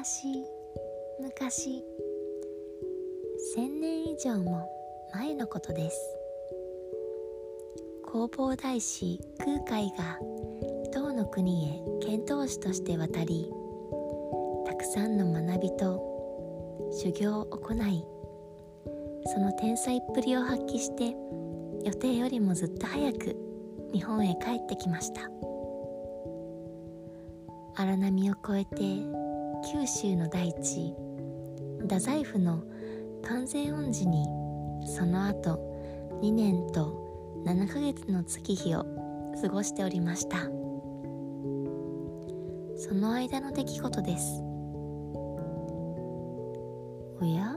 昔千年以上も前のことです。弘法大師空海が唐の国へ遣唐使として渡りたくさんの学びと修行を行いその天才っぷりを発揮して予定よりもずっと早く日本へ帰ってきました。荒波を越えて九州の大地太宰府の完全恩寺にその後2年と7ヶ月の月日を過ごしておりました。その間の出来事です。おや？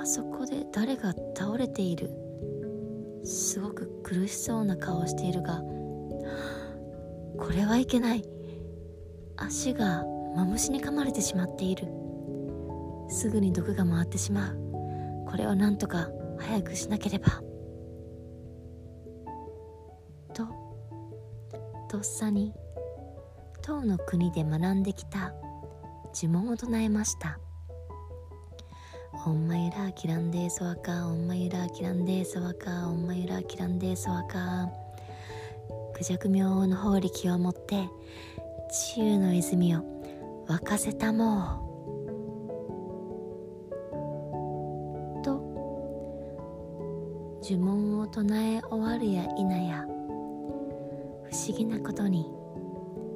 あそこで誰が倒れている？すごく苦しそうな顔をしているがこれはいけない。足がマムシに噛まれてしまっている。すぐに毒が回ってしまう。これをなんとか早くしなければ。ととっさに唐の国で学んできた。呪文を唱えました。オンマユラーキランデーソワカオンマユラーキランデーソワカオンマユラーキランデーソワカクジャク明王の法力をもって治癒の泉を沸かせたも。うと呪文を唱え終わるや否や不思議なことに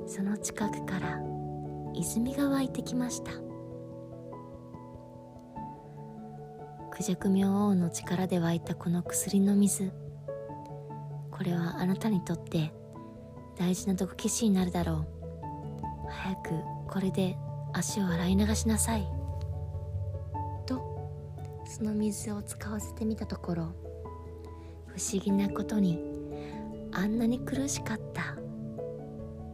その近くから泉が湧いてきました。クジャク明王の力で湧いたこの薬の水。これはあなたにとって大事な毒消しになるだろう。早くこれで足を洗い流しなさい。とその水を使わせてみたところ不思議なことにあんなに苦しかった。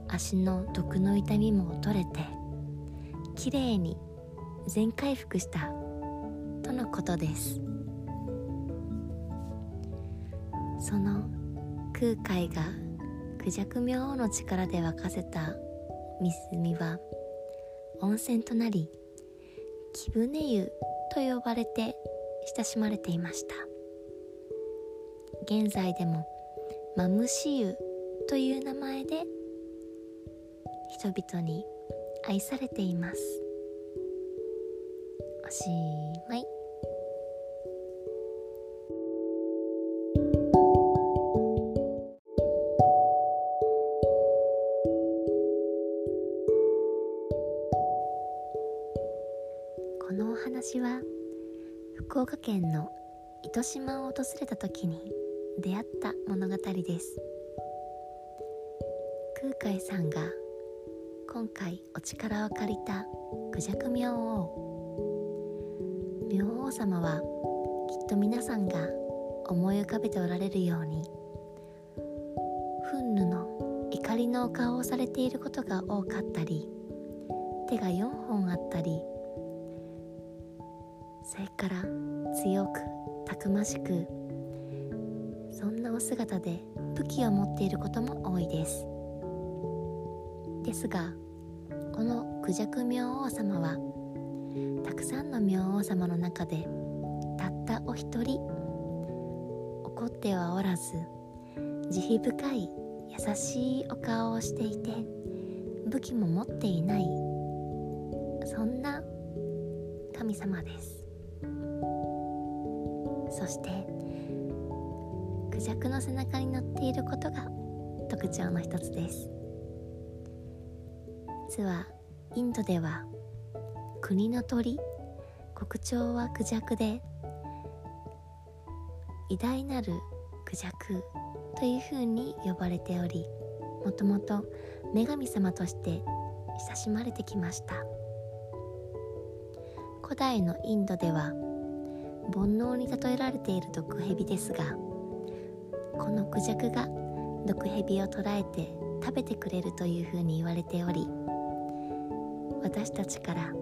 足の毒の痛みも取れてきれいに全回復した。とのことです。その空海がクジャク明王の力で沸かせた湖は温泉となり貴船湯と呼ばれて親しまれていました。現在でもマムシ湯という名前で人々に愛されています。おしまい。このお話は福岡県の糸島を訪れた時に出会った物語です。空海さんが今回お力を借りたクジャク明王明王様はきっと皆さんが思い浮かべておられるように憤怒の怒りのお顔をされていることが多かったり手が4本あったりそれから強くたくましくそんなお姿で武器を持っていることも多いです。ですがこのクジャク明王様はたくさんの明王様の中でたったお一人怒ってはおらず慈悲深い優しいお顔をしていて武器も持っていないそんな神様です。そしてクジャクの背中に乗っていることが特徴の一つです。実はインドでは国の鳥国鳥はクジャクで偉大なるクジャクというふうに呼ばれておりもともと女神様として親しまれてきました。古代のインドでは煩悩に例えられている毒蛇ですがこのクジャクが毒蛇を捕らえて食べてくれるというふうに言われており私たちから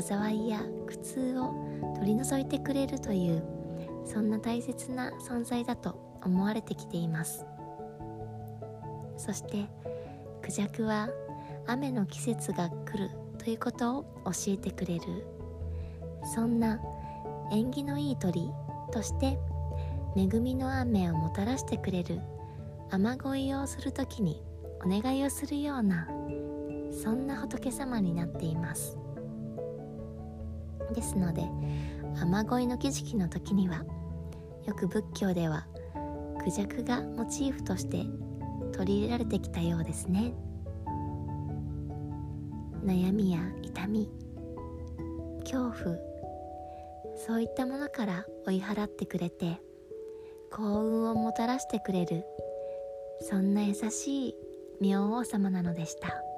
災いや苦痛を取り除いてくれるというそんな大切な存在だと思われてきています。そしてクジャクは雨の季節が来るということを教えてくれるそんな縁起のいい鳥として恵みの雨をもたらしてくれる雨乞いをする時にお願いをするようなそんな仏様になっています。ですので雨乞いの儀式の時にはよく仏教ではクジャクがモチーフとして取り入れられてきたようですね。悩みや痛み恐怖そういったものから追い払ってくれて幸運をもたらしてくれるそんな優しい明王様なのでした。